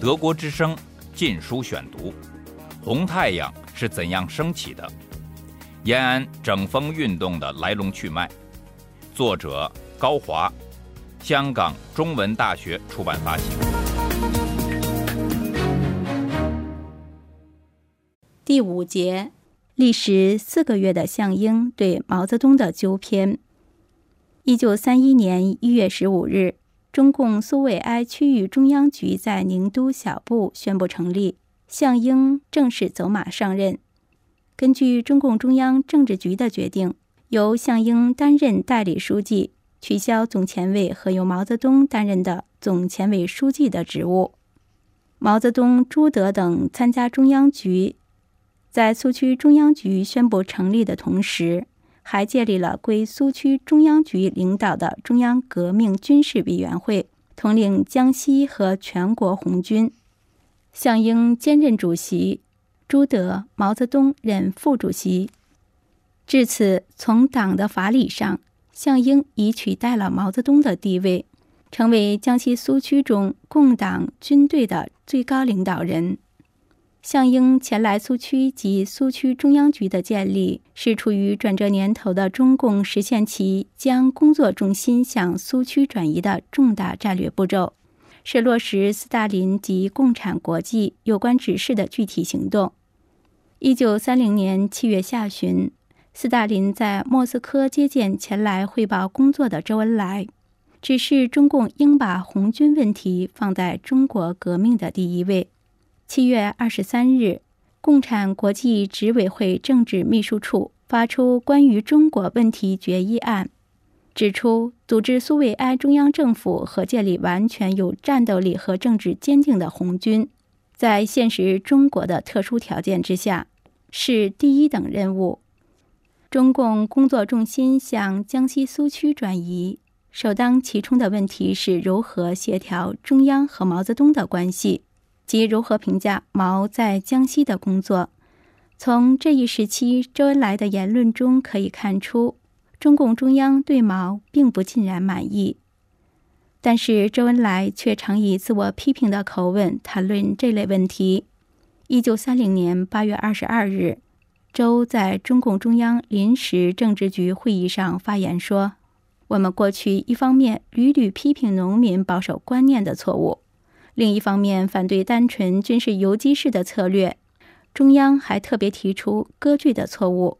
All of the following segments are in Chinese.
德国之声《禁书选读》：红太阳是怎样升起的？延安整风运动的来龙去脉。作者高华，香港中文大学出版发行。第五节：历时四个月的项英对毛泽东的纠偏。一九三一年一月十五日。中共苏维埃区域中央局在宁都小布宣布成立，项英正式走马上任。根据中共中央政治局的决定，由项英担任代理书记，取消总前委和由毛泽东担任的总前委书记的职务。毛泽东、朱德等参加中央局，在苏区中央局宣布成立的同时。还建立了归苏区中央局领导的中央革命军事委员会，统领江西和全国红军。项英兼任主席，朱德、毛泽东任副主席。至此，从党的法理上，项英已取代了毛泽东的地位，成为江西苏区中共党军队的最高领导人。项英前来苏区及苏区中央局的建立，是处于转折年头的中共实现其将工作重心向苏区转移的重大战略步骤，是落实斯大林及共产国际有关指示的具体行动。一九三零年七月下旬，斯大林在莫斯科接见前来汇报工作的周恩来，指示中共应把红军问题放在中国革命的第一位。七月二十三日，共产国际执委会政治秘书处发出关于中国问题决议案，指出组织苏维埃中央政府和建立完全有战斗力和政治坚定的红军，在现实中国的特殊条件之下，是第一等任务。中共工作重心向江西苏区转移，首当其冲的问题是如何协调中央和毛泽东的关系。及如何评价毛在江西的工作？从这一时期周恩来的言论中可以看出，中共中央对毛并不尽然满意。但是周恩来却常以自我批评的口吻谈论这类问题。一九三零年八月二十二日，周在中共中央临时政治局会议上发言说：“我们过去一方面屡屡批评农民保守观念的错误。”另一方面，反对单纯军事游击式的策略，中央还特别提出割据的错误，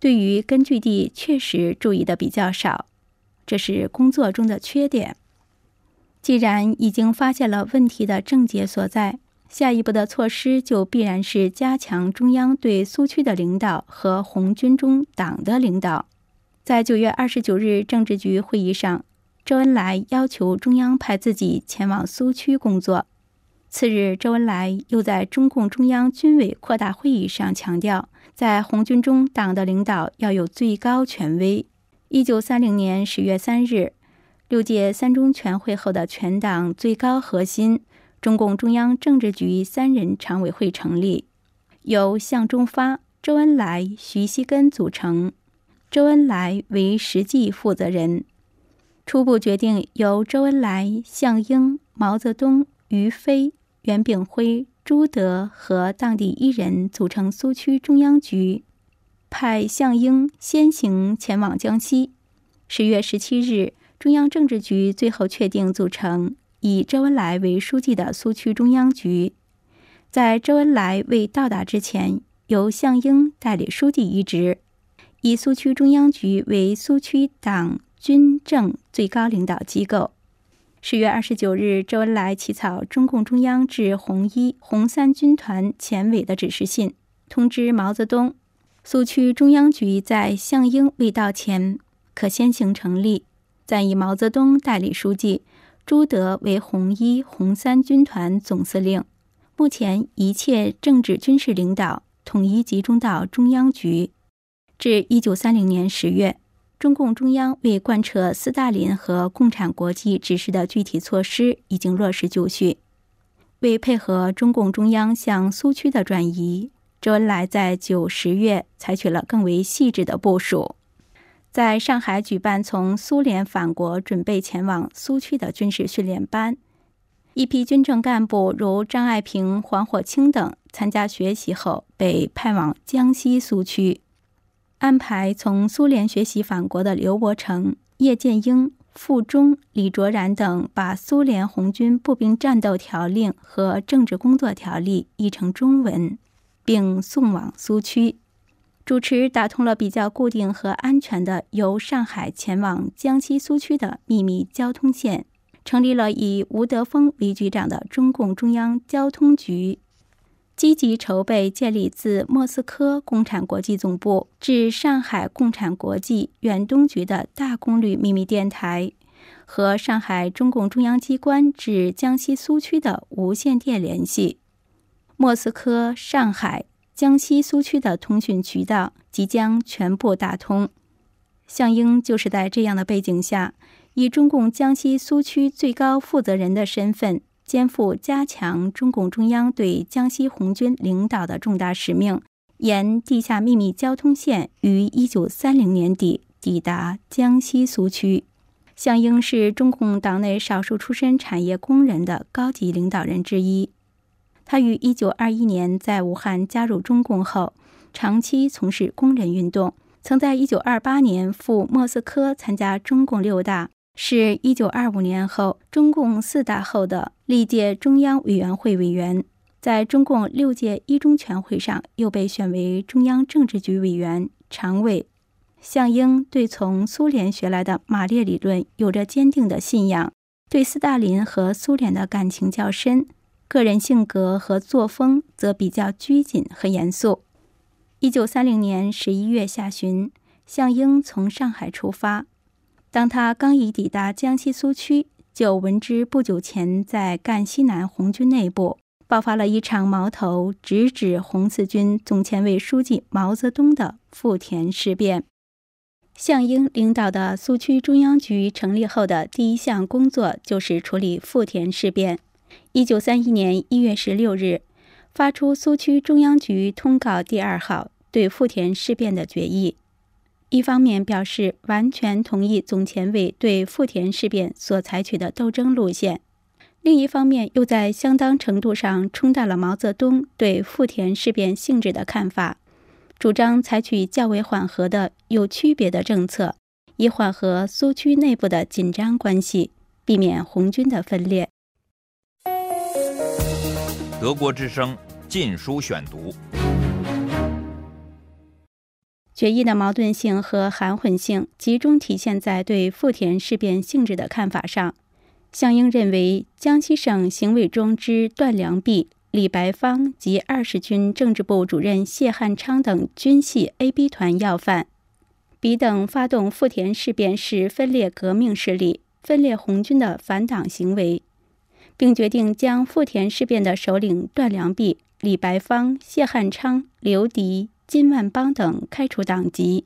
对于根据地确实注意的比较少，这是工作中的缺点。既然已经发现了问题的症结所在，下一步的措施就必然是加强中央对苏区的领导和红军中党的领导。在九月二十九日政治局会议上。周恩来要求中央派自己前往苏区工作。次日，周恩来又在中共中央军委扩大会议上强调，在红军中党的领导要有最高权威。一九三零年十月三日，六届三中全会后的全党最高核心中共中央政治局三人常委会成立，由向忠发、周恩来、徐锡根组成，周恩来为实际负责人。初步决定由周恩来、项英、毛泽东、于飞、袁炳辉、朱德和当地一人组成苏区中央局，派项英先行前往江西。十月十七日，中央政治局最后确定组成以周恩来为书记的苏区中央局，在周恩来未到达之前，由项英代理书记一职，以苏区中央局为苏区党。军政最高领导机构。十月二十九日，周恩来起草中共中央致红一、红三军团前委的指示信，通知毛泽东，苏区中央局在项英未到前可先行成立，暂以毛泽东代理书记，朱德为红一、红三军团总司令。目前一切政治军事领导统一集中到中央局。至一九三零年十月。中共中央为贯彻斯大林和共产国际指示的具体措施已经落实就绪。为配合中共中央向苏区的转移，周恩来在九十月采取了更为细致的部署，在上海举办从苏联返国、准备前往苏区的军事训练班，一批军政干部如张爱萍、黄火清等参加学习后，被派往江西苏区，安排从苏联学习返国的刘伯承、叶剑英、傅忠、李卓然等，把苏联红军步兵战斗条令和政治工作条例译成中文，并送往苏区，主持打通了比较固定和安全的由上海前往江西苏区的秘密交通线。成立了以吴德峰为局长的中共中央交通局，积极筹备建立自莫斯科共产国际总部至上海共产国际远东局的大功率秘密电台，和上海中共中央机关至江西苏区的无线电联系。莫斯科、上海、江西苏区的通讯渠道即将全部打通。项英就是在这样的背景下。以中共江西苏区最高负责人的身份，肩负加强中共中央对江西红军领导的重大使命，沿地下秘密交通线于一九三零年底抵达江西苏区。项英是中共党内少数出身产业工人的高级领导人之一。他于一九二一年在武汉加入中共后，长期从事工人运动，曾在一九二八年赴莫斯科参加中共六大。是一九二五年后中共四大后的历届中央委员会委员，在中共六届一中全会上又被选为中央政治局委员、常委。项英对从苏联学来的马列理论有着坚定的信仰，对斯大林和苏联的感情较深，个人性格和作风则比较拘谨和严肃。一九三零年十一月下旬，项英从上海出发。当他刚一抵达江西苏区，就闻知不久前在赣西南红军内部爆发了一场矛头直指红四军总前委书记毛泽东的富田事变。项英领导的苏区中央局成立后的第一项工作就是处理富田事变。一九三一年一月十六日，发出苏区中央局通告第二号，对富田事变的决议。一方面表示完全同意总前委对富田事变所采取的斗争路线，另一方面又在相当程度上冲淡了毛泽东对富田事变性质的看法，主张采取较为缓和的有区别的政策，以缓和苏区内部的紧张关系，避免红军的分裂。德国之声《禁书选读》。决议的矛盾性和含混性集中体现在对富田事变性质的看法上。项英认为，江西省行委中之段良弼、李白芳及二十军政治部主任谢汉昌等军系 AB 团要犯，彼等发动富田事变是分裂革命势力、分裂红军的反党行为，并决定将富田事变的首领段良弼、李白芳、谢汉昌、刘迪。金万邦等开除党籍，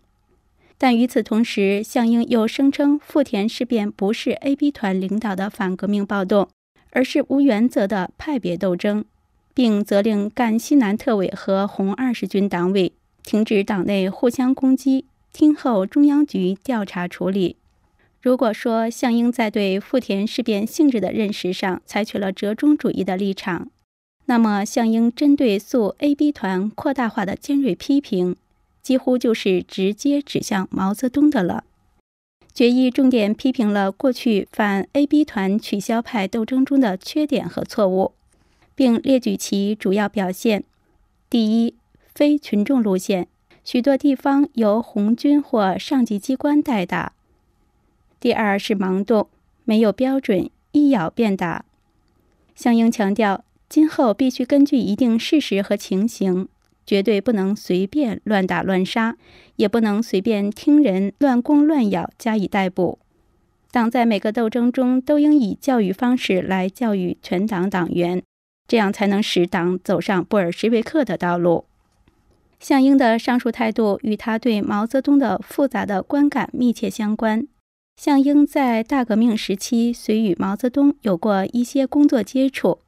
但与此同时，项英又声称富田事变不是 AB 团领导的反革命暴动，而是无原则的派别斗争，并责令赣西南特委和红二十军党委停止党内互相攻击，听候中央局调查处理。如果说项英在对富田事变性质的认识上采取了折中主义的立场，那么，项英针对诉 AB 团扩大化的尖锐批评，几乎就是直接指向毛泽东的了。决议重点批评了过去反 AB 团取消派斗争中的缺点和错误，并列举其主要表现：第一，非群众路线，许多地方由红军或上级机关代打；第二是盲动，没有标准，一咬便打。项英强调。今后必须根据一定事实和情形，绝对不能随便乱打乱杀，也不能随便听人乱攻乱咬加以逮捕。党在每个斗争中都应以教育方式来教育全党党员，这样才能使党走上布尔什维克的道路。项英的上述态度与他对毛泽东的复杂的观感密切相关。项英在大革命时期虽与毛泽东有过一些工作接触。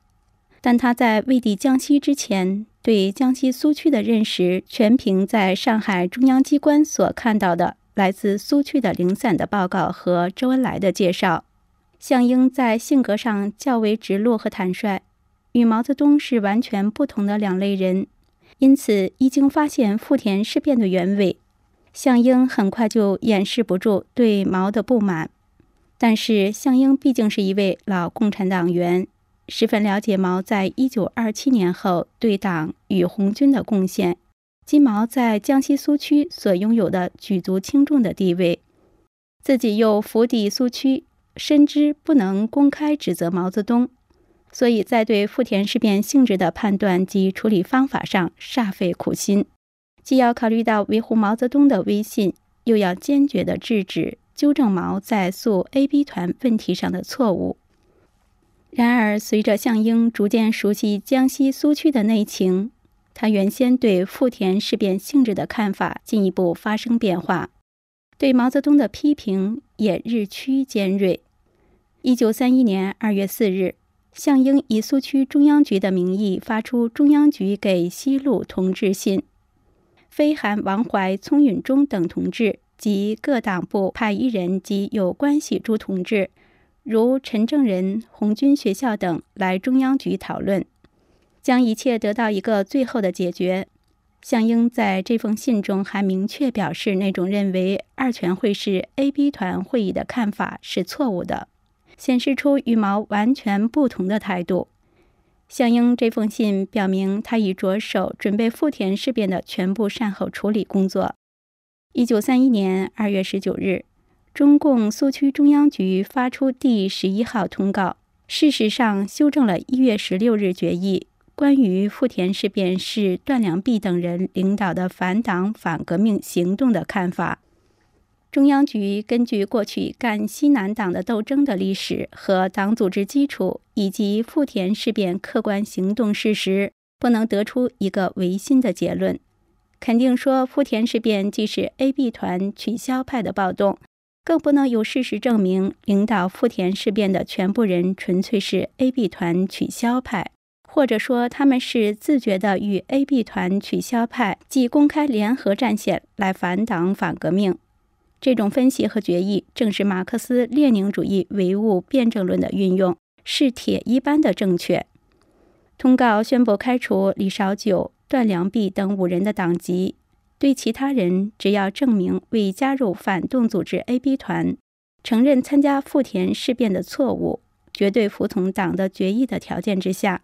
但他在未抵江西之前，对江西苏区的认识全凭在上海中央机关所看到的来自苏区的零散的报告和周恩来的介绍。项英在性格上较为直落和坦率，与毛泽东是完全不同的两类人。因此，一经发现富田事变的原委，项英很快就掩饰不住对毛的不满。但是，项英毕竟是一位老共产党员，十分了解毛在一九二七年后对党与红军的贡献，及毛在江西苏区所拥有的举足轻重的地位。自己又府邸苏区。深知不能公开指责毛泽东，所以在对富田事变性质的判断及处理方法上煞费苦心，既要考虑到维护毛泽东的威信，又要坚决地制止、纠正毛在诉 A、B 团问题上的错误。然而，随着项英逐渐熟悉江西苏区的内情，他原先对富田事变性质的看法进一步发生变化，对毛泽东的批评也日趋尖锐。一九三一年二月四日，项英以苏区中央局的名义发出中央局给西路同志信，非函王怀、聪允中等同志及各党部派一人及有关系诸同志，如陈正仁、红军学校等来中央局讨论，将一切得到一个最后的解决。项英在这封信中还明确表示，那种认为二全会是 A、B 团会议的看法是错误的。显示出与毛完全不同的态度。项英这封信表明，他已着手准备富田事变的全部善后处理工作。一九三一年二月十九日，中共苏区中央局发出第十一号通告，事实上修正了一月十六日决议关于富田事变是段良弼等人领导的反党反革命行动的看法。中央局根据过去赣西南党的斗争的历史和党组织基础，以及富田事变客观行动事实，不能得出一个唯心的结论。肯定说，富田事变既是 A、B 团取消派的暴动，更不能有事实证明领导富田事变的全部人纯粹是 A、B 团取消派，或者说他们是自觉的与 A、B 团取消派即公开联合战线来反党反革命。这种分析和决议，正是马克思列宁主义唯物辩证论的运用，是铁一般的正确。通告宣布开除李少九、段良弼等五人的党籍，对其他人只要证明未加入反动组织 A、B 团，承认参加富田事变的错误，绝对服从党的决议的条件之下，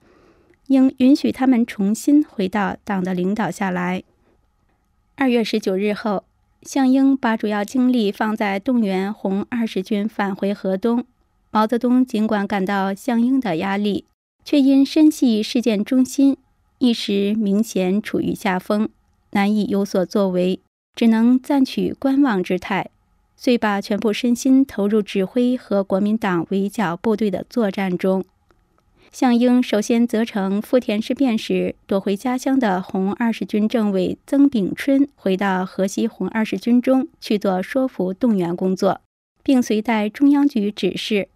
应允许他们重新回到党的领导下来。二月十九日后。项英把主要精力放在动员红二十军返回河东。毛泽东尽管感到项英的压力，却因深系事件中心，一时明显处于下风，难以有所作为，只能暂取观望之态，遂把全部身心投入指挥和国民党围剿部队的作战中。项英首先责成富田事变时躲回家乡的红二十军政委曾炳春回到河西红二十军中去做说服动员工作，并随带中央局指示，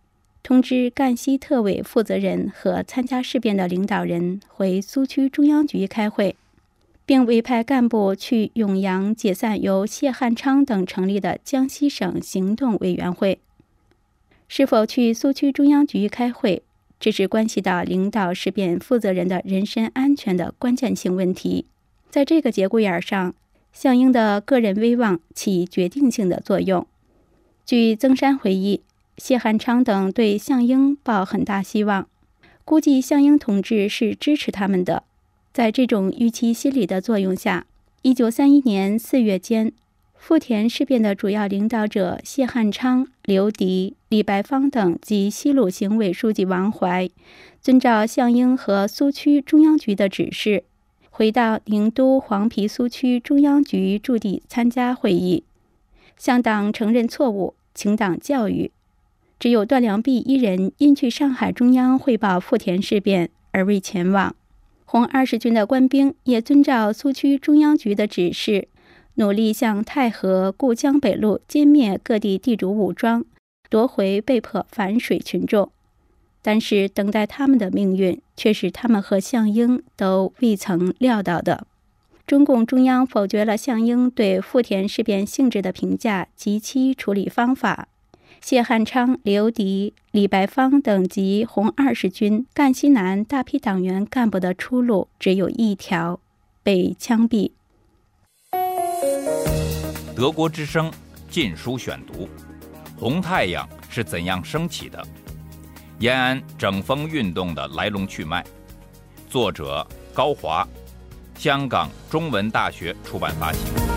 通知赣西特委负责人和参加事变的领导人回苏区中央局开会，并委派干部去永阳解散由谢汉昌等成立的江西省行动委员会。是否去苏区中央局开会？这是关系到领导事变负责人的人身安全的关键性问题，在这个节骨眼上，项英的个人威望起决定性的作用。据曾山回忆，谢汉昌等对项英抱很大希望，估计项英同志是支持他们的。在这种预期心理的作用下，一九三一年四月间。富田事变的主要领导者谢汉昌、刘迪、李白芳等及西路行委书记王怀，遵照项英和苏区中央局的指示，回到宁都黄陂苏区中央局驻地参加会议，向党承认错误，请党教育。只有段良弼一人因去上海中央汇报富田事变而未前往。红二十军的官兵也遵照苏区中央局的指示。努力向太和、固江北路歼灭各地地主武装，夺回被迫反水群众。但是，等待他们的命运却是他们和项英都未曾料到的。中共中央否决了项英对富田事变性质的评价及其处理方法，谢汉昌、刘迪、李白芳等及红二十军赣西南大批党员干部的出路只有一条：被枪毙。德国之声《禁书选读》：红太阳是怎样升起的？延安整风运动的来龙去脉。作者高华，香港中文大学出版发行。